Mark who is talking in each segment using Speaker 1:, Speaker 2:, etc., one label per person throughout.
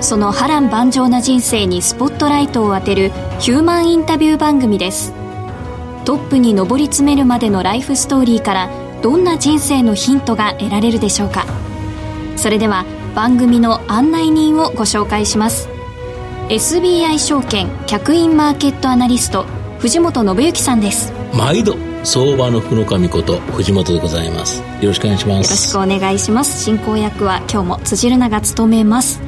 Speaker 1: その波乱万丈な人生にスポットライトを当てるヒューマンインタビュー番組です。トップに上り詰めるまでのライフストーリーからどんな人生のヒントが得られるでしょうか。それでは番組の案内人をご紹介します。SBI 証券客員マーケットアナリスト藤本信之さんです。
Speaker 2: 毎度相場の福の神こと藤本でございます。よろしくお願いします。
Speaker 1: よろしくお願いします。進行役は今日も辻るなが務めます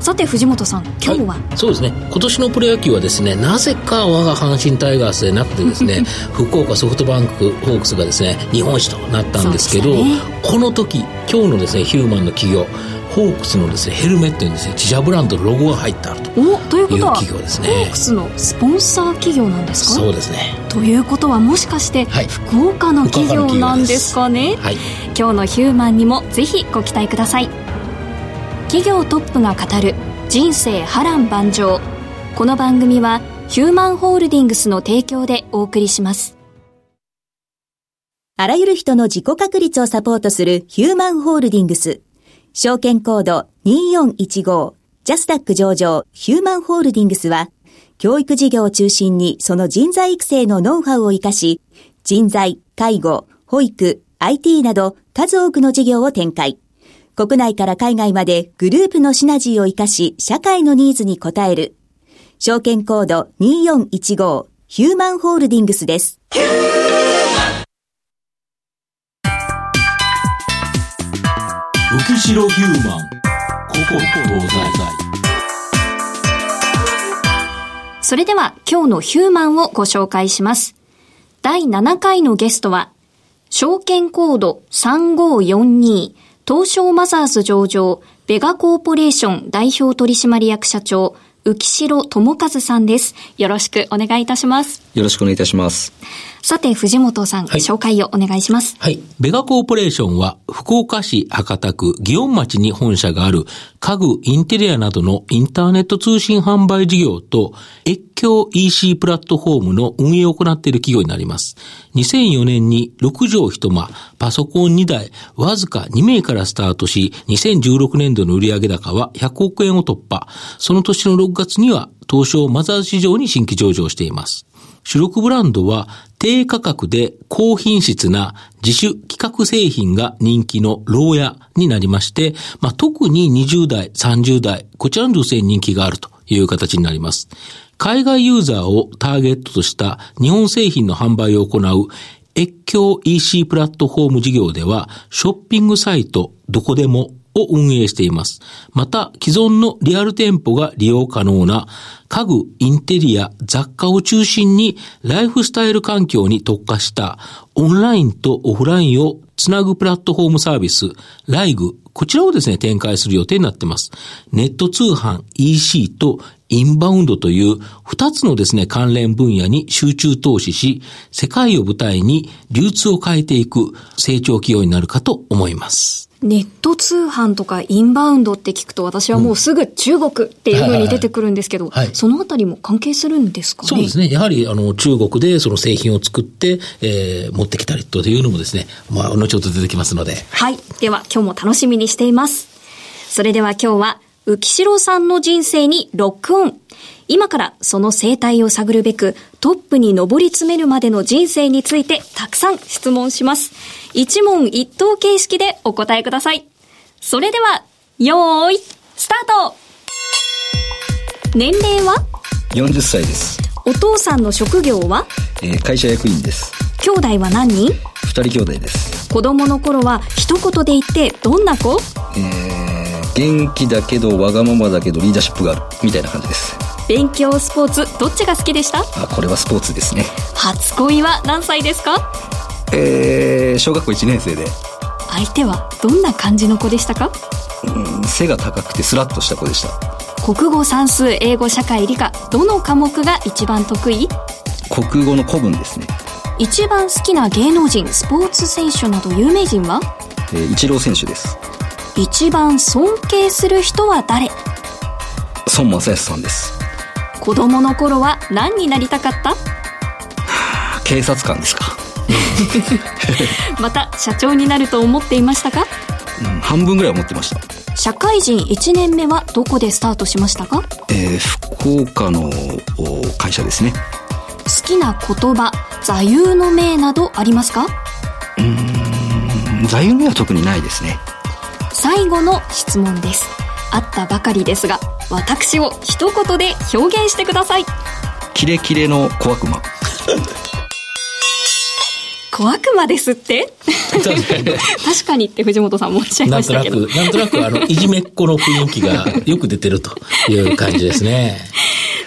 Speaker 1: さて藤本さん今日は、は
Speaker 2: い、そうですね。今年のプロ野球はですねなぜか我が阪神タイガースでなくてですね 福岡ソフトバンクホークスがですね日本一となったんですけど、ね、この時今日のですねヒューマンの企業ホークスのですねヘルメットにですね自社ブランドのロゴが入ってあるという企業ですね。
Speaker 1: ホークスのスポンサー企業なんですか？
Speaker 2: そうですね。
Speaker 1: ということはもしかして、はい、福岡の企業なんですかね、はい、今日のヒューマンにもぜひご期待ください企業トップが語る人生波乱万丈。この番組はヒューマンホールディングスの提供でお送りします。
Speaker 3: あらゆる人の自己確立をサポートするヒューマンホールディングス。証券コード2415ジャスダック上場。ヒューマンホールディングスは教育事業を中心にその人材育成のノウハウを活かし人材、介護、保育、IT など数多くの事業を展開。国内から海外までグループのシナジーを活かし、社会のニーズに応える。証券コード2415ヒューマンホールディングスです。浮
Speaker 2: 代ヒューマン。ここ東西
Speaker 1: それでは今日のヒューマンをご紹介します。第7回のゲストは、証券コード3542東証マザーズ上場、ベガコーポレーション代表取締役社長、浮城智和さんです。よろしくお願いいたします。
Speaker 4: よろしくお願いいたします。
Speaker 1: さて、藤本さん、はい、紹介をお願いします。
Speaker 2: はい。ベガコーポレーションは、福岡市博多区祇園町に本社がある家具、インテリアなどのインターネット通信販売事業と、越境 EC プラットフォームの運営を行っている企業になります。2004年に6畳一間、パソコン2台、わずか2名からスタートし、2016年度の売上高は100億円を突破。その年の6月には、東証マザーズ市場に新規上場しています。主力ブランドは低価格で高品質な自主規格製品が人気の牢屋になりまして、まあ、特に20代、30代、こちらの女性に人気があるという形になります。海外ユーザーをターゲットとした日本製品の販売を行う越境 EC プラットフォーム事業では、ショッピングサイトどこでもを運営しています。また、既存のリアル店舗が利用可能な家具、インテリア、雑貨を中心にライフスタイル環境に特化したオンラインとオフラインをつなぐプラットフォームサービス、ライグ、こちらをですね、展開する予定になっています。ネット通販、EC とインバウンドという二つのですね、関連分野に集中投資し、世界を舞台に流通を変えていく成長企業になるかと思います。
Speaker 1: ネット通販とかインバウンドって聞くと私はもうすぐ中国っていうふうに出てくるんですけど、そのあたりも関係するんですか？ね
Speaker 2: そうですね。やはりあの中国でその製品を作って、えー、持ってきたりというのもですね、まあ、後ほど出てきますので。
Speaker 1: はい。では今日も楽しみにしています。それでは今日は浮城さんの人生にロックオン。今からその生態を探るべくトップに上り詰めるまでの人生についてたくさん質問します。一問一答形式でお答えください。それでは、よーい、スタート年齢は
Speaker 4: ?40 歳です。
Speaker 1: お父さんの職業は？
Speaker 4: えー会社役員です。
Speaker 1: 兄弟は何人？
Speaker 4: 二人兄弟です。
Speaker 1: 子供の頃は一言で言ってどんな子？
Speaker 4: えー元気だけどわがままだけどリーダーシップがある。みたいな感じです。
Speaker 1: 勉強スポーツどっちが好きでした？
Speaker 4: あ、これはスポーツですね。
Speaker 1: 初恋は何歳ですか？
Speaker 4: えー小学校1年生で、
Speaker 1: 相手はどんな感じの子でしたか？
Speaker 4: うん背が高くてスラッとした子でした。
Speaker 1: 国語算数英語社会理科どの科目が一番得意？
Speaker 4: 国語の古文ですね。
Speaker 1: 一番好きな芸能人スポーツ選手など有名人は？
Speaker 4: えー、イチロー選手です。
Speaker 1: 一番尊敬する人は誰？
Speaker 4: 孫正康さんです。
Speaker 1: 子供の頃は何になりたかった？
Speaker 4: 警察官ですか。
Speaker 1: また社長になると思っていましたか？
Speaker 4: うん、半分ぐらい思ってました。
Speaker 1: 社会人1年目はどこでスタートしましたか？好
Speaker 4: えー福岡のお会社ですね。
Speaker 1: きな言葉座右の銘などありますか？
Speaker 4: 座右の銘は特にないですね。
Speaker 1: 最後の質問ですあったばかりですが私を一言で表現してください
Speaker 4: キレキレの小悪魔。
Speaker 1: 小悪魔ですって？
Speaker 2: 確かに。
Speaker 1: って藤本さんもおっしゃい
Speaker 2: なんとなく、
Speaker 1: ましたけど
Speaker 2: なんとなく、あの、いじめっ子の雰囲気がよく出てるという感じですね。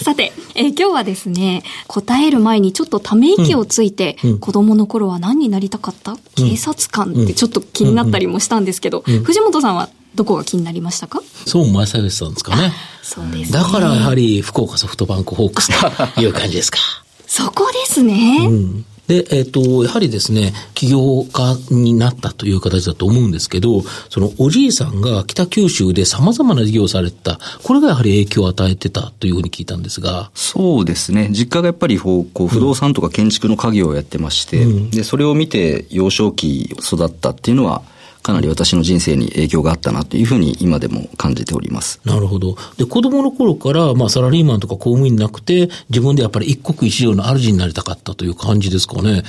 Speaker 1: さて、えー今日はですね、答える前にちょっとため息をついて、
Speaker 2: うん。
Speaker 1: 子供の頃は何になりたかった、警察官ってちょっと気になったりもしたんですけど、藤本さんはどこが気になりましたか？
Speaker 2: そう正義さんですかね。
Speaker 1: そうですね。
Speaker 2: だからやはり福岡ソフトバンクホークスという感じですか。
Speaker 1: そこですね。
Speaker 2: うんで、えっ、と、やはりですね、起業家になったという形だと思うんですけど、そのおじいさんが北九州で様々な事業をされてた、これがやはり影響を与えてたというふうに聞いたんですが、
Speaker 4: そうですね。実家がやっぱりこう不動産とか建築の家業をやってまして、で、それを見て幼少期育ったっていうのは、かなり私の人生に影響があったなというふうに今でも感じております。
Speaker 2: なるほど。で、子供の頃から、まあ、サラリーマンとか公務員なくて、自分でやっぱり一国一城の主になりたかったという感じですかね。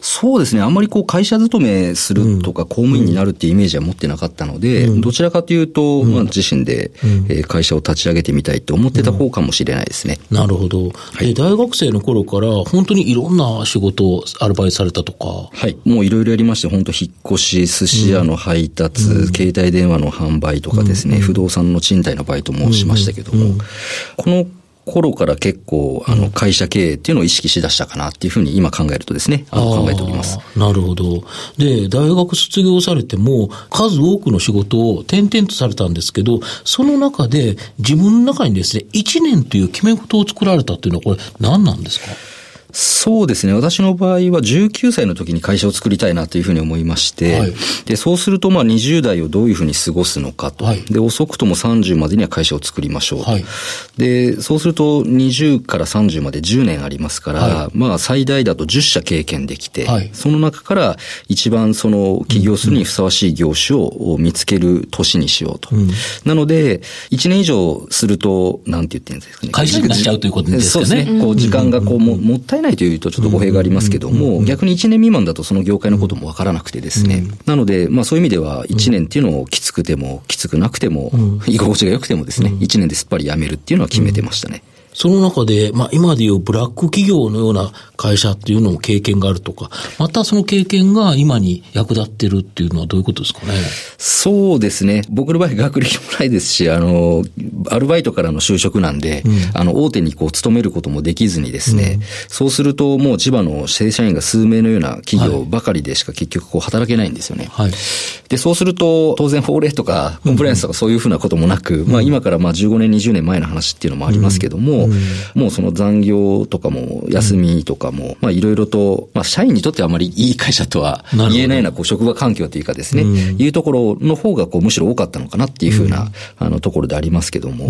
Speaker 4: そうですね。あんまりこう会社勤めするとか公務員になるっていうイメージは持ってなかったので、どちらかというと、まあ自身で、えー会社を立ち上げてみたいと思ってた方かもしれないですね。
Speaker 2: なるほど。で、大学生の頃から、本当にいろんな仕事をアルバイトされたとか、
Speaker 4: はい。もういろいろやりまして、本当引っ越し、寿司屋の配達、携帯電話の販売とかですね、不動産の賃貸のバイトもしましたけども、この頃から結構、あの、会社経営っていうのを意識しだしたかなっていうふうに今考えるとですね、あの考えております。
Speaker 2: なるほど。で、大学卒業されても、数多くの仕事を転々とされたんですけど、その中で自分の中にですね、1年という決め事を作られたっていうのは、これ何なんですか？
Speaker 4: そうですね。私の場合は19歳の時に会社を作りたいなというふうに思いまして、
Speaker 2: はい
Speaker 4: で、そうするとまあ20代をどういうふうに過ごすのかと。
Speaker 2: はい
Speaker 4: で、遅くとも30までには会社を作りましょうと。
Speaker 2: はい
Speaker 4: で、そうすると20から30まで10年ありますから、
Speaker 2: は
Speaker 4: まあ最大だと10社経験できて、
Speaker 2: はい
Speaker 4: その中から一番その起業するにふさわしい業種を見つける年にしようと。
Speaker 2: うん
Speaker 4: なので、1年以上すると、なんて言ってるんですかね。
Speaker 2: 会社になっちゃうということですかね
Speaker 4: そうですね。こう時間がこうももったいないというとちょっと語弊がありますけども、逆に1年未満だとその業界のこともわからなくてですね。なので、まあそういう意味では1年っていうのをきつくても、きつくなくても、居心地が良くてもですね、1年ですっぱり辞めるっていうのは決めてましたね。
Speaker 2: その中で、まあ今でいうブラック企業のような会社っていうのも経験があるとか、またその経験が今に役立ってるっていうのはどういうことですかね？
Speaker 4: そうですね。僕の場合学歴もないですし、あの、アルバイトからの就職なんで、あの、大手にこう勤めることもできずにですね、そうするともう千葉の正社員が数名のような企業ばかりでしか結局こう働けないんですよね。
Speaker 2: はい。
Speaker 4: で、そうすると、当然法令とか、コンプライアンスとかそういうふうなこともなく、まあ今からまあ15年、20年前の話っていうのもありますけども、もうその残業とかも、休みとかも、まあいろいろと、まあ社員にとってはあまりいい会社とは言えないようなこう職場環境というかですね、いうところの方がこうむしろ多かったのかなっていうふうな、あのところでありますけども、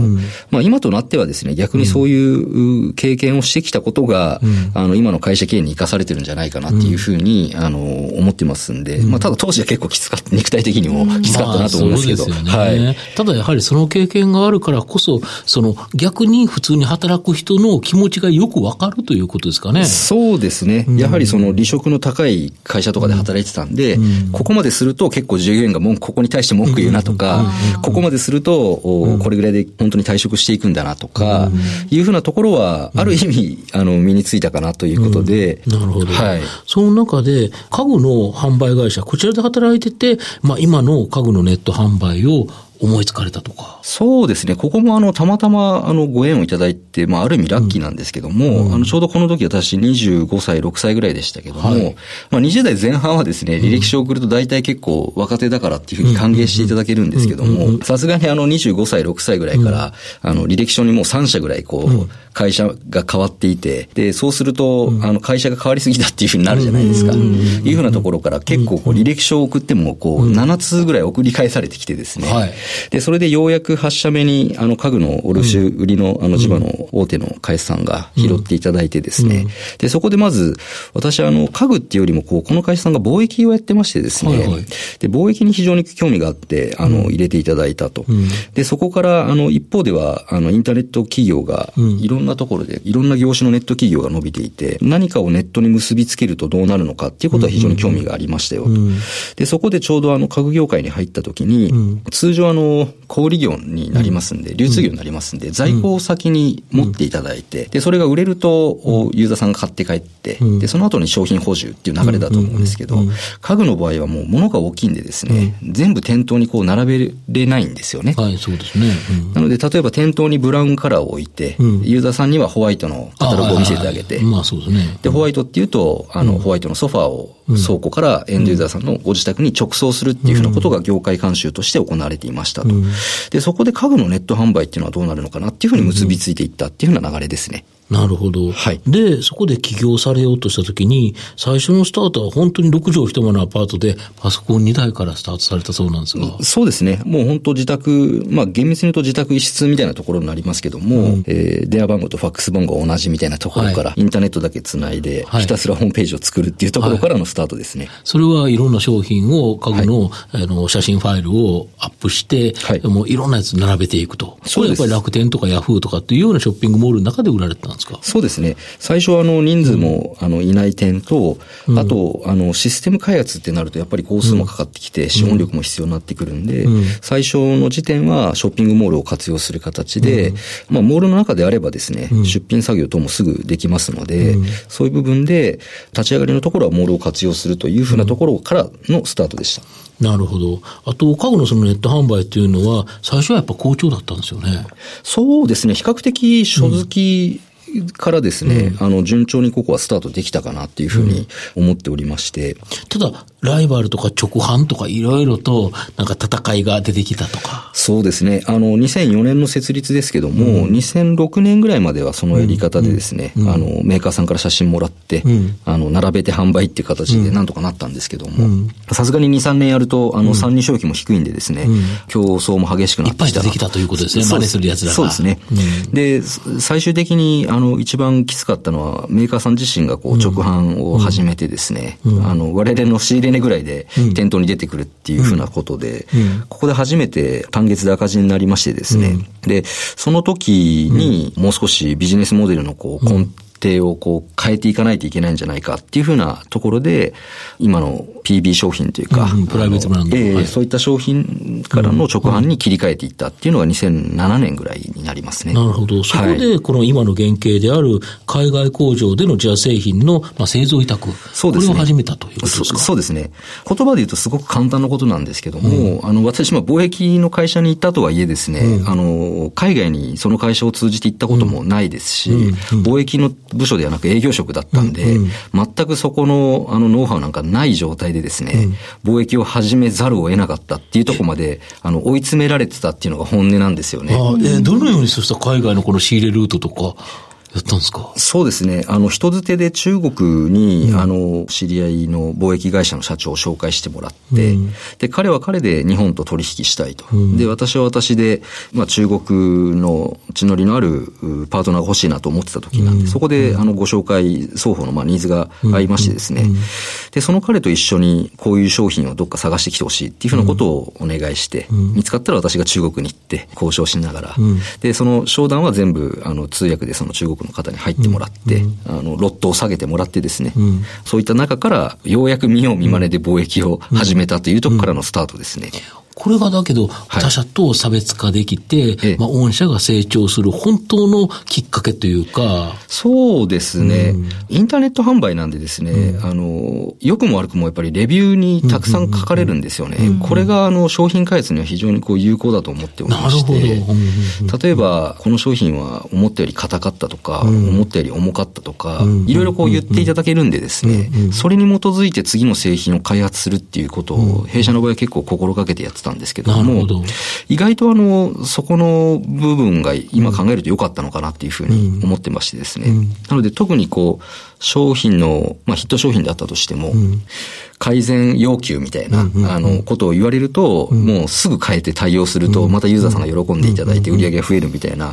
Speaker 4: まあ今となってはですね、逆にそういう経験をしてきたことが、あの今の会社経営に生かされてるんじゃないかなっていうふうに、あの思ってますんで、まあただ当時は結構きつかった、肉体的にもきつかったなと思いますけど。はい。
Speaker 2: ただやはりその経験があるからこそ、その逆に普通に働働く人の気持ちがよくわかるということですかね。
Speaker 4: そうですね。やはりその離職の高い会社とかで働いてたんで、ここまですると結構従業員が文句、ここに対して文句言うなとか、ここまですると、これぐらいで本当に退職していくんだなとか、いうふうなところは、ある意味、あの、身についたかなということで。
Speaker 2: なるほど。はい。その中で、家具の販売会社、こちらで働いてて、まあ今の家具のネット販売を思いつかれたとか。
Speaker 4: そうですね。ここもあの、たまたまあの、ご縁をいただいて、まあ、ある意味ラッキーなんですけども、うん、あの、ちょうどこの時私25歳、6歳ぐらいでしたけども、はい、まあ、20代前半はですね、履歴書を送ると大体結構若手だからっていうふうに歓迎していただけるんですけども、さすがにあの、25歳、6歳ぐらいから、あの、履歴書にもう3社ぐらいこう、会社が変わっていて、で、そうすると、あの、会社が変わりすぎたっていうふうになるじゃないですか。いうふうなところから結構こう、履歴書を送っても、こう、7通ぐらい送り返されてきてですね、はい、で、それでようやく8社目に、あの、家具の卸売りの、あの、地場の大手の会社さんが拾っていただいてですね、で、そこでまず、私はあの、家具っていうよりも、こう、この会社さんが貿易をやってましてですね、はいはい、で、貿易に非常に興味があって、あの、入れていただいたと。で、そこから、あの、一方では、あの、インターネット企業が、いろんなところで、いろんな業種のネット企業が伸びていて、何かをネットに結びつけるとどうなるのかっていうことは非常に興味がありましたよ。と。で、そこでちょうどあの、家具業界に入った時に、通常あの、小売業になりますんで、流通業になりますんで、在庫を先に持っていただいて、で、それが売れると、ユーザーさんが買って帰って、で、その後に商品補充っていう流れだと思うんですけど、家具の場合はもう物が大きいんでですね、全部店頭にこう並べれないんですよね。
Speaker 2: はい、そうですね。
Speaker 4: なので、例えば店頭にブラウンカラーを置いて、ユーザーさんにはホワイトのカタログを見せてあげて、
Speaker 2: まあそうですね。
Speaker 4: で、ホワイトっていうと、あの、ホワイトのソファーを倉庫からエンドユーザーさんのご自宅に直送するっていうふうなことが業界慣習として行われていましたと。で、そこで家具のネット販売っていうのはどうなるのかなっていうふうに結びついていったっていうふうな流れですね。
Speaker 2: なるほど。はい。で、そこで起業されようとしたときに、最初のスタートは本当に6畳一間のアパートで、パソコン2台からスタートされたそうなんですが。
Speaker 4: そうですね。もう本当自宅、まあ厳密に言うと自宅一室みたいなところになりますけども、うん、えー、電話番号とファックス番号同じみたいなところから、はい、インターネットだけつないで、はい、ひたすらホームページを作るっていうところからのスタートですね。はい、
Speaker 2: それはいろんな商品を、家具の,、あの写真ファイルをアップして、はい、もういろんなやつ並べていくと。そうです。やっぱり楽天とかヤフーとかっていうようなショッピングモールの中で売られてたんですか？
Speaker 4: そうですね。最初はあの人数もあのいない点と、あとあのシステム開発ってなるとやっぱり工数もかかってきて資本力も必要になってくるんで、最初の時点はショッピングモールを活用する形で、まあモールの中であればですね、出品作業等もすぐできますので、そういう部分で立ち上がりのところはモールを活用するというふうなところからのスタートでした。
Speaker 2: なるほど。あと、家具のそのネット販売っていうのは、最初はやっぱ好調だったんですよね。
Speaker 4: そうですね。比較的書好きからですね、うん、あの、順調にここはスタートできたかなっていうふうに思っておりまして。うん、
Speaker 2: ただ、ライバルとか直販とかいろいろと、なんか戦いが出てきたとか。
Speaker 4: そうですね。あの、2004年の設立ですけども、うん、2006年ぐらいまではそのやり方でですね、うん、あの、メーカーさんから写真もらって、うん、あの、並べて販売っていう形でなんとかなったんですけども、さすがに2、3年やると、あの、参入消費も低いんでですね、競争も激しくなってきた。いっぱい
Speaker 2: 出てきたということですね、真似する奴らが。
Speaker 4: そうですね。で、最終的に、あの、一番きつかったのは、メーカーさん自身がこう、直販を始めてですね、あの、我々の仕入れ値ぐらいで店頭に出てくるっていうふうなことで、ここで初めて単月で赤字になりましてですね、で、その時にもう少しビジネスモデルのこう根底をこう変えていかないといけないんじゃないかっていうふうなところで、今の PB 商品というか、
Speaker 2: うん、プライベートブランド、
Speaker 4: えーはい、そういった商品からの直販に切り替えていったっていうのが2007年ぐらいになりますね。
Speaker 2: なるほど。そこで、この今の原型である海外工場での自社製品の、まあ、製造委託、そうですね、これを始めたということですか？
Speaker 4: そうですね。言葉で言うとすごく簡単なことなんですけども、うん、あの、私も貿易の会社に行ったとはいえですね、うん、あの、海外にその会社を通じて行ったこともないですし、貿易の部署ではなく営業職だったんで、全くそこの、あの、ノウハウなんかない状態でですね、貿易を始めざるを得なかったっていうところまで、あの、追い詰められてたっていうのが本音なんですよね。あ
Speaker 2: えー、どのようにそうした海外のこの仕入れルートとか、やったんですか？
Speaker 4: そうですね。あの、人づてで中国に、うん、あの、知り合いの貿易会社の社長を紹介してもらって、うん、で、彼は彼で日本と取引したいと。うん、で、私は私で、まあ、中国の地のりのあるパートナーが欲しいなと思ってた時なんで、そこで、あの、ご紹介、双方の、まあ、ニーズが合いましてですね、で、その彼と一緒に、こういう商品をどっか探してきてほしいっていうふうなことをお願いして、見つかったら私が中国に行って交渉しながら、で、その商談は全部、あの、通訳でその中国の方に入ってもらって、うん、あの、ロットを下げてもらってですね、うん、そういった中から、ようやく見よう見まねで貿易を始めたというところからのスタートですね。
Speaker 2: これがだけど、他社と差別化できて、はい、まあ、御社が成長する本当のきっかけというか。
Speaker 4: そうですね。うん、インターネット販売なんでですね、うん、あの、良くも悪くもやっぱりレビューにたくさん書かれるんですよね。うん、これがあの、商品開発には非常にこう有効だと思っておりまして、例えば、この商品は思ったより硬かったとか、思ったより重かったとか、いろいろこう言っていただけるんでですね、それに基づいて次の製品を開発するっていうことを、弊社の場合は結構心がけてやってたんですけども、ど意外とあの、そこの部分が今考えると良かったのかなっていうふうに思ってましてですね。うん、なので特にこう、商品の、まあ、ヒット商品であったとしても、うん、改善要求みたいな、あの、ことを言われると、うん、もうすぐ変えて対応すると、またユーザーさんが喜んでいただいて売り上げが増えるみたいな、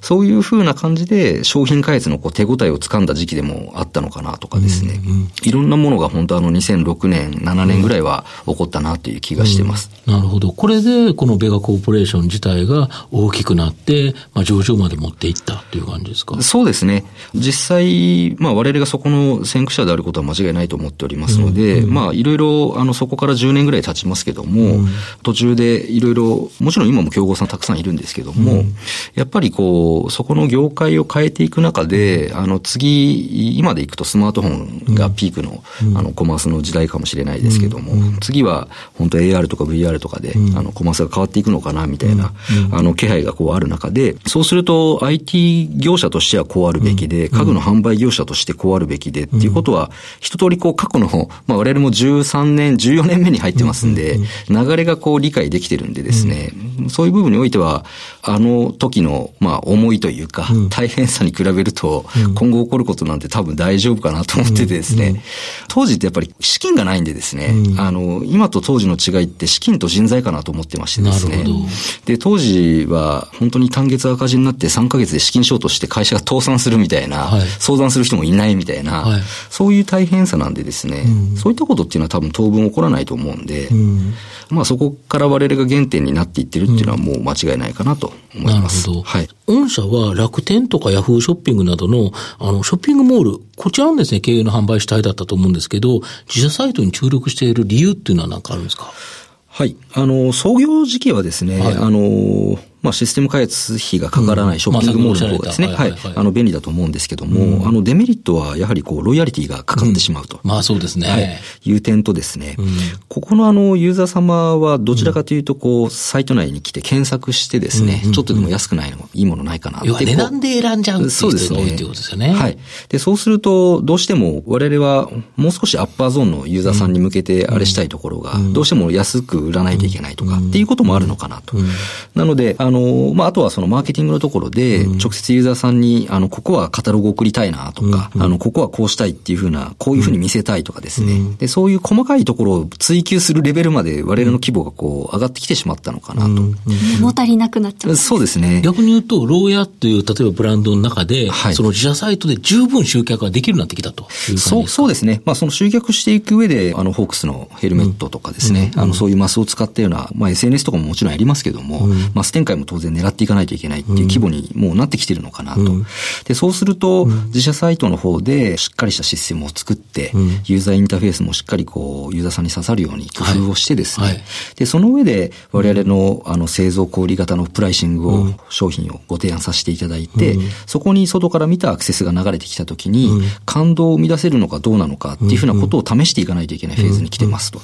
Speaker 4: そういうふうな感じで商品開発のこう手応えをつかんだ時期でもあったのかなとかですね、いろんなものが本当あの2006年、7年ぐらいは起こったなという気がしてます。
Speaker 2: なるほど。これで、このベガコーポレーション自体が大きくなって、まあ、上場まで持っていったっていう感じですか？
Speaker 4: そうですね。実際、まあ、我々がそこの先駆者であることは間違いないと思っておりますので、うんうん、まあ、いろいろ、あの、そこから10年ぐらい経ちますけども、うん、途中でいろいろ、もちろん今も競合さんたくさんいるんですけども、うん、やっぱりこう、そこの業界を変えていく中で、あの、次、今でいくとスマートフォンがピークの、あの、コマースの時代かもしれないですけども、次は、本当 AR とか VR とかで、あの、コマースが変わっていくのかな、みたいな、あの、気配がこうある中で、そうすると IT 業者としてはこうあるべきで、家具の販売業者としてこうあるべきでっていうことは、一通りこう過去の、まあ我々も13年、14年目に入ってますんで、流れがこう理解できてるんでですね、そういう部分においては、あの時の、まあ思いというか、大変さに比べると、今後起こることなんて多分大丈夫かなと思っててですね、当時ってやっぱり資金がないんでですね、あの、今と当時の違いって資金と人材かなと思ってましてですね。で、当時は本当に単月赤字になって3ヶ月で資金ショートして会社が倒産するみたいな、はい、相談する人もいないみたいな、はい、そういう大変さなんでですね、うん、そういったことっていうのは多分当分起こらないと思うんで、うん、まあそこから我々が原点になっていってるっていうのはもう間違いないかなと思います。
Speaker 2: なるほど。はい。御社は楽天とかヤフーショッピングなどの、あの、ショッピングモール、こちらのですね、経営の販売主体だったと思うんですけど、自社サイトに注力している理由っていうのは何かあるんですか？
Speaker 4: はい。あの、創業時期はですね、はい、あの、まあ、システム開発費がかからないショッピングモールの方がですね、はい、あの、便利だと思うんですけども、うん、あの、デメリットはやはりこう、ロイヤリティがかかってしまうと。
Speaker 2: うん、まあ、そうですね。
Speaker 4: はい。いう点とですね、うん、ここのあの、ユーザー様はどちらかというと、こう、サイト内に来て検索してですね、ちょっとでも安くないの、いいものないかなって。
Speaker 2: 値段で選んじゃうっていう人が多いってことですよね。
Speaker 4: はい。で、そうすると、どうしても我々はもう少しアッパーゾーンのユーザーさんに向けてあれしたいところが、どうしても安く売らないといけないとかっていうこともあるのかなと。なので、あの、まあ、あとはそのマーケティングのところで、直接ユーザーさんに、あの、ここはカタログ送りたいなとか、あの、ここはこうしたいっていうふうな、こういうふうに見せたいとかですね。で、そういう細かいところを追求するレベルまで我々の規模がこう、上がってきてしまったのかなと。
Speaker 1: 物足りなくなっちゃう。
Speaker 4: そうですね。
Speaker 2: 逆に言うと、ローヤっていう、例えばブランドの中で、はい、その自社サイトで十分集客ができるようになってきたと
Speaker 4: そう、そうですね。まあ、その集客していく上で、あの、ホークスのヘルメットとかですね、あの、そういうマスを使ったような、まあ、SNS とかももちろんやりますけども、マス展開も当然狙っていかないといけないっていう規模模にもうなってきてるのかなと。うん、で、そうすると、自社サイトの方でしっかりしたシステムを作って、うん、ユーザーインターフェースもしっかりこう、ユーザーさんに刺さるように工夫をしてですね、はい。はい、で、その上で我々のあの製造小売型のプライシングを、商品をご提案させていただいて、そこに外から見たアクセスが流れてきたときに、感動を生み出せるのかどうなのかっていうふうなことを試していかないといけないフェーズに来てますと。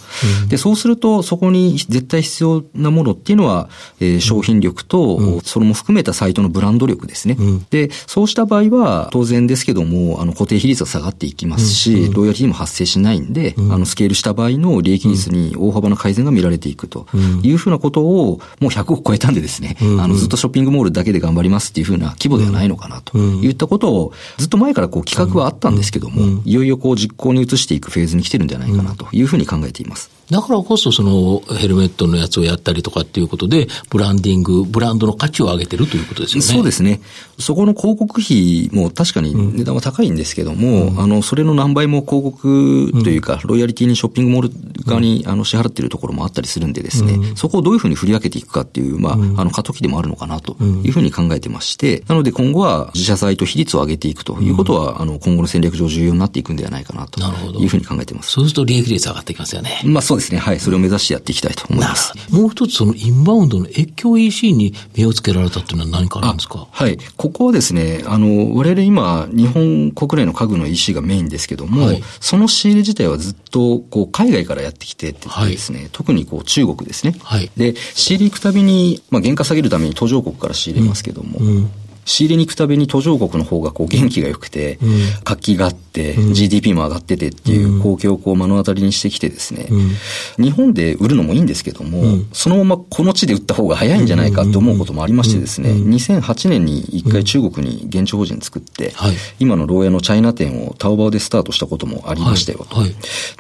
Speaker 4: で、そうすると、そこに絶対必要なものっていうのは、えー、商品力力と、うん、それも含めたサイトのブランド力ですね。うん、で、そうした場合は、当然ですけども、あの、固定比率が下がっていきますし、ロイヤリティも発生しないんで、あの、スケールした場合の利益率に大幅な改善が見られていくというふうなことを、もう100億超えたんでですね、あの、ずっとショッピングモールだけで頑張りますっていうふうな規模ではないのかなと。いったことを、ずっと前からこう企画はあったんですけども、いよいよこう実行に移していくフェーズに来てるんじゃないかなというふうに考えています。
Speaker 2: だからこそそのヘルメットのやつをやったりとかっていうことで、ブランディング、ブランドの価値を上げてるということですよね。
Speaker 4: そうですね。そこの広告費も確かに値段は高いんですけども、うん、あの、それの何倍も広告というか、ロイヤリティにショッピングモール側にあの支払っているところもあったりするんでですね、うん、そこをどういうふうに振り分けていくかっていう、まあ、あの、過渡期でもあるのかなというふうに考えてまして、なので今後は自社サイト比率を上げていくということは、あの、今後の戦略上重要になっていくんではないかなというふうに考えています。
Speaker 2: そうすると利益率上がっていきますよね。
Speaker 4: まあそうですね。はい。それを目指してやっていきたいと思います。
Speaker 2: もう一つそのインバウンドの越境 EC に目をつけられたっていうのは何かあるんですか？
Speaker 4: はい。ここはですね、あの、我々今、日本国内の家具の EC がメインですけども、はい、その仕入れ自体はずっと、こう、海外からやってきてってですね、はい、特にこう、中国ですね。はい。で、仕入れ行くたびに、まあ、原価下げるために途上国から仕入れますけども、うんうん仕入れに行くたびに途上国の方がこう元気が良くて、うん、活気があって、うん、GDP も上がっててっていう光景をこう目の当たりにしてきてですね、うん、日本で売るのもいいんですけども、そのままこの地で売った方が早いんじゃないかって思うこともありましてですね、2008年に一回中国に現地法人作って、今の牢屋のチャイナ店をタオバオでスタートしたこともありましたよと。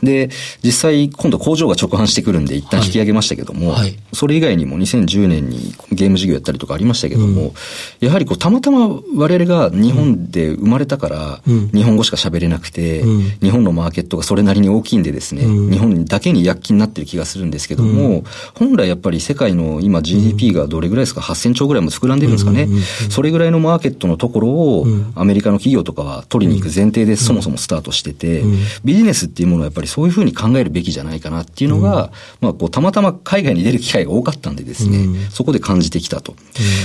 Speaker 4: で、実際今度工場が直販してくるんで一旦引き上げましたけども、はい、それ以外にも2010年にゲーム事業やったりとかありましたけども、やはりこうまたま我々が日本で生まれたから、日本語しか喋れなくて、日本のマーケットがそれなりに大きいんでですね、日本だけに躍起になってる気がするんですけども、本来やっぱり世界の今 GDP がどれぐらいですか、8000兆ぐらいも膨らんでるんですかね？それぐらいのマーケットのところを、アメリカの企業とかは取りに行く前提でそもそもスタートしてて、ビジネスっていうものはやっぱりそういうふうに考えるべきじゃないかなっていうのが、まあこうたまたま海外に出る機会が多かったんでですね、そこで感じてきたと。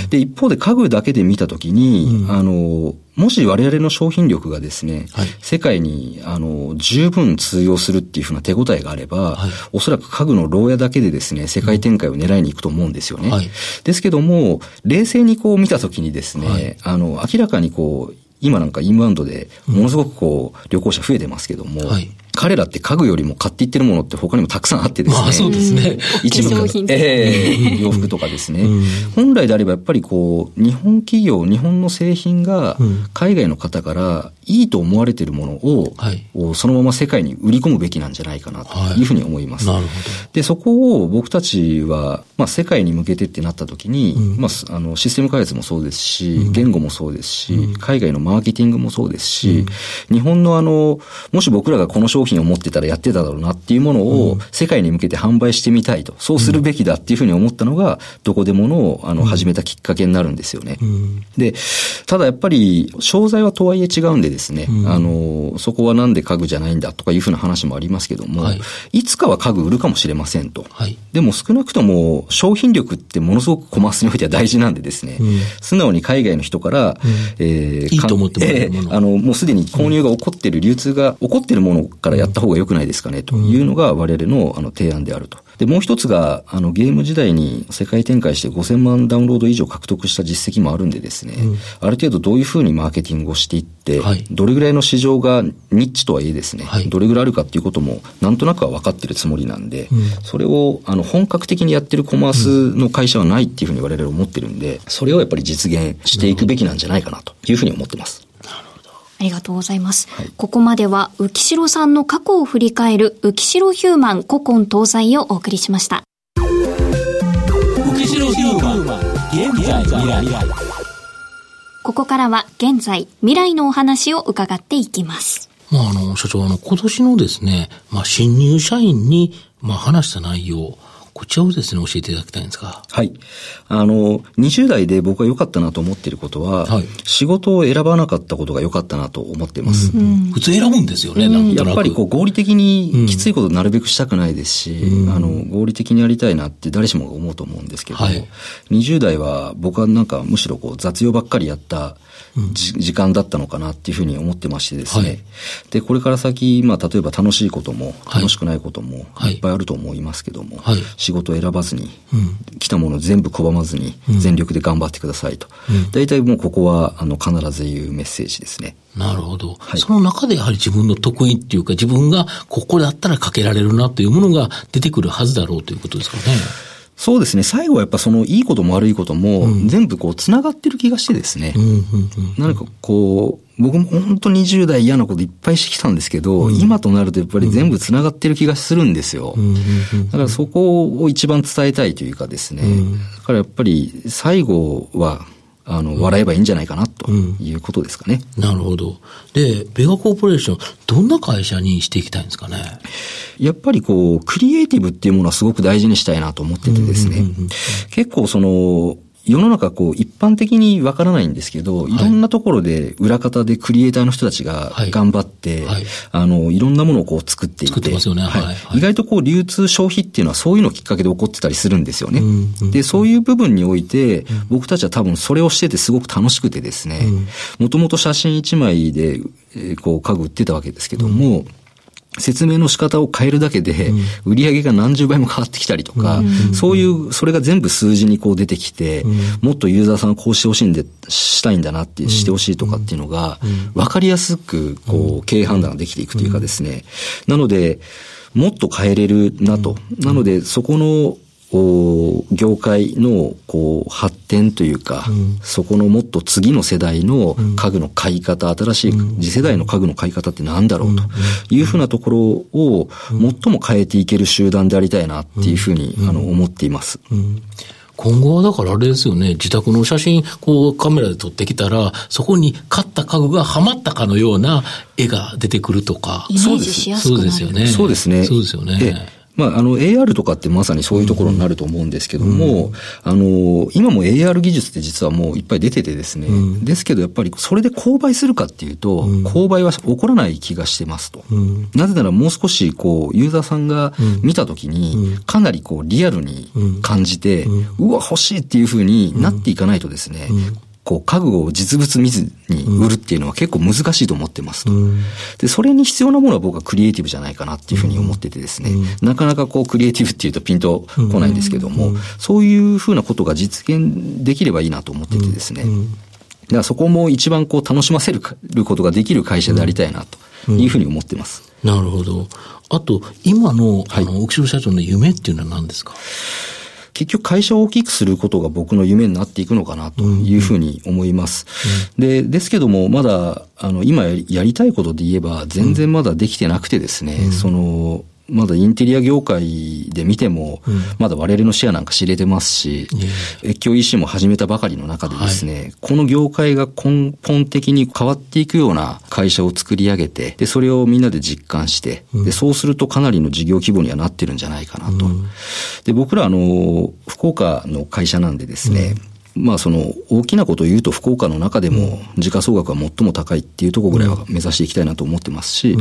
Speaker 4: で、一方で家具だけで見たときに、あの、もし我々の商品力がですね、はい、世界に、あの、十分通用するっていうふうな手応えがあれば、はい、おそらく家具の牢屋だけでですね、世界展開を狙いに行くと思うんですよね。はい、ですけども、冷静にこう見たときにですね、あの、明らかにこう、今なんかインバウンドでものすごくこう、旅行者増えてますけども、はい、彼らって家具よりも買っていってるものって他にもたくさんあってですね。まあ
Speaker 2: そうですね。
Speaker 1: 一部
Speaker 4: ええー、洋服とかですね、本来であればやっぱりこう、日本企業、日本の製品が海外の方からいいと思われているものを、はい、そのまま世界に売り込むべきなんじゃないかなというふうに思います。はい、なるほど。で、そこを僕たちは、まあ世界に向けてってなった時に、うん、まあ、あの、システム開発もそうですし、うん、言語もそうですし、うん、海外のマーケティングもそうですし、日本のあの、もし僕らがこの商品を持ってたらやってただろうなっていうものを世界に向けて販売してみたいと、そうするべきだっていうふうに思ったのが、どこでものあの、始めたきっかけになるんですよね。で、ただやっぱり、商材はとはいえ違うんでですね、あの、そこはなんで家具じゃないんだとかいうふうな話もありますけども、はい、いつかは家具売るかもしれませんと。はい、でも少なくとも商品力ってものすごくコマースにおいては大事なんでですね、うん、素直に海外の人から、うん、
Speaker 2: えー、いいと思ってもらえるも
Speaker 4: の、えー、あの、もうすでに購入が起こってる、流通が起こってるものからやった方が良くないですかね、というのが我々のあの提案であると。で、もう一つが、あの、ゲーム時代に世界展開して5000万ダウンロード以上獲得した実績もあるんでですね、うん、ある程度どういうふうにマーケティングをしていって、はい、どれぐらいの市場がニッチとはいえですね、はい、どれぐらいあるかっていうことも、なんとなくは分かってるつもりなんで、うん、それを、あの、本格的にやってるコマースの会社はないっていうふうに我々は思ってるんで、それをやっぱり実現していくべきなんじゃないかなというふうに思ってます。
Speaker 1: ありがとうございます。はい、ここまでは、浮代さんの過去を振り返る、浮代ヒューマン古今東西をお送りしました。浮代ヒューマン、現在未来。ここからは、現在、未来のお話を伺っていきます。
Speaker 2: まあ、あの、所長、あの、今年のですね、まあ、新入社員に、まあ、話した内容、こちらをですね、教えていただきたいんですが。
Speaker 4: はい。あの、20代で僕が良かったなと思っていることは、はい、仕事を選ばなかったことが良かったなと思ってます。う
Speaker 2: ん、普通選ぶんですよね、なん
Speaker 4: やっぱりこう合理的にきついことなるべくしたくないですし、うん、あの、合理的にやりたいなって誰しもが思うと思うんですけど、はい、20代は僕はなんかむしろこう雑用ばっかりやった時間だったのかなっていうふうに思ってましてですね。はい、で、これから先、まあ、例えば楽しいことも、楽しくないことも、いっぱいあると思いますけども、はい、仕事を選ばずに、来たもの全部拒まずに、全力で頑張ってくださいと。大体もうここは、あの、必ず言うメッセージですね。
Speaker 2: なるほど、はい。その中でやはり自分の得意っていうか、自分がここだったらかけられるなというものが出てくるはずだろうということですかね。
Speaker 4: そうですね。最後はやっぱそのいいことも悪いことも全部こう繋がってる気がしてですね。何かこう、僕も本当に20代嫌なこといっぱいしてきたんですけど、うん、今となるとやっぱり全部繋がってる気がするんですよ。だからそこを一番伝えたいというかですね。だからやっぱり最後はあの、笑えばいいんじゃないかな、ということですかね、
Speaker 2: うん、なるほど。で、ベガコーポレーション、どんな会社にしていきたいんですかね？
Speaker 4: やっぱりこう、クリエイティブっていうものはすごく大事にしたいなと思っててですね、結構その、世の中こう一般的にわからないんですけど、い。ろんなところで裏方でクリエイターの人たちが頑張って、はい、あの、いろんなものをこう作っていて、
Speaker 2: 作ってますよね。はい。
Speaker 4: 意外とこう流通消費っていうのはそういうのきっかけで起こってたりするんですよね。で、そういう部分において、僕たちは多分それをしててすごく楽しくてですね、もともと写真一枚で、こう家具売ってたわけですけども、説明の仕方を変えるだけで、売り上げが何十倍も変わってきたりとか、そういう、それが全部数字にこう出てきて、もっとユーザーさんこうしてほしいんで、したいんだなって、してほしいとかっていうのが、わかりやすく、こう、経営判断ができていくというかですね。なので、もっと変えれるなと。なので、そこの業界のこう発展というか、うん、そこのもっと次の世代の家具の買い方、新しい次世代の家具の買い方って何だろうというふうなところを最も変えていける集団でありたいなっていうふうに、あの思っています。
Speaker 2: 今後はだからあれですよね、自宅の写真、こうカメラで撮ってきたら、そこに買った家具がはまったかのような絵が出てくるとか。
Speaker 1: イメージしやすくなる。
Speaker 2: そうですよね。
Speaker 4: そうですね。
Speaker 2: そうですよね。
Speaker 4: まあ、あの、AR とかってまさにそういうところになると思うんですけども、うん、あの、今も AR 技術って実はもういっぱい出ててですね、うん、ですけどやっぱりそれで購買するかっていうと、うん、購買は起こらない気がしてますと。なぜならもう少しこう、ユーザーさんが見たときに、かなりこう、リアルに感じて、うわ、欲しいっていうふうになっていかないとですね、こう、家具を実物見ずに売るっていうのは結構難しいと思ってますと。で、それに必要なものは僕はクリエイティブじゃないかなっていうふうに思っててですね、なかなかこう、クリエイティブっていうとピンとこないんですけども、そういうふうなことが実現できればいいなと思っててですね、だからそこも一番こう、楽しませることができる会社でありたいなというふうに思ってます。
Speaker 2: なるほど。あと、今の、あの、奥城社長の夢っていうのは何ですか？
Speaker 4: 結局会社を大きくすることが僕の夢になっていくのかなというふうに思います。うんうん、で、ですけども、まだ、あの、今やりたいことで言えば、全然まだできてなくてですね、うん、その、まだインテリア業界で見ても、まだ我々のシェアなんか知れてますし、越境 EC も始めたばかりの中でですね、はい、この業界が根本的に変わっていくような会社を作り上げて、で、それをみんなで実感して、で、そうするとかなりの事業規模にはなってるんじゃないかなと。で、僕らあの、福岡の会社なんでですね、まあその大きなことを言うと福岡の中でも時価総額は最も高いっていうところぐらいは目指していきたいなと思ってますし、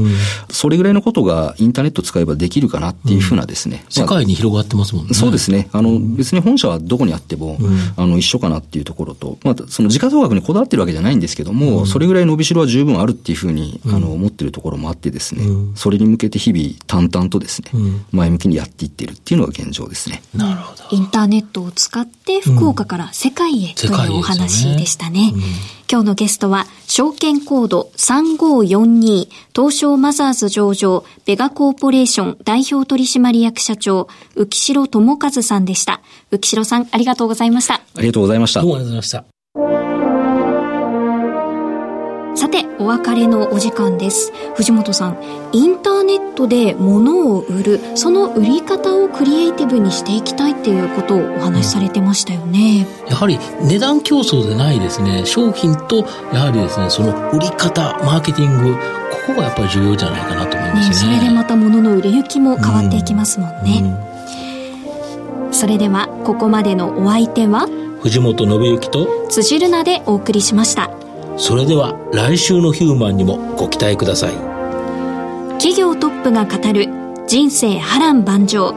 Speaker 4: それぐらいのことがインターネット使えばできるかなっていうふうなですね。
Speaker 2: 世界に広がってますもんね。
Speaker 4: そうですね。あの別に本社はどこにあっても、あの一緒かなっていうところと、まあその時価総額にこだわってるわけじゃないんですけども、それぐらい伸びしろは十分あるっていうふうにあの思ってるところもあってですね、それに向けて日々淡々とですね、前向きにやっていってるっていうのが現状ですね。
Speaker 2: なるほど。
Speaker 1: インターネットを使って福岡から世界へというお話でしたね。ねうん、今日のゲストは、証券コード3542東証マザーズ上場ベガコーポレーション代表取締役社長、浮城智和さんでした。浮城さん、ありがとうございました。
Speaker 4: ありがとうございました。
Speaker 2: どうもありがとうございました。
Speaker 1: さて、お別れのお時間です。藤本さん、インターネットで物を売る、その売り方をクリエイティブにしていきたいっていうことをお話しされてましたよね。
Speaker 2: やはり値段競争でないですね、商品と、やはりですね、その売り方、マーケティング、ここがやっぱり重要じゃないかなと思いますね。
Speaker 1: ねそれでまた物の売れ行きも変わっていきますもんね。うんうん、それでは、ここまでのお相手は、
Speaker 2: 藤本信之と
Speaker 1: 辻るなでお送りしました。
Speaker 2: それでは来週のヒューマンにもご期待ください
Speaker 1: 企業トップが語る人生波乱万丈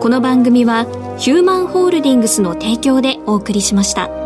Speaker 1: この番組はヒューマンホールディングスの提供でお送りしました。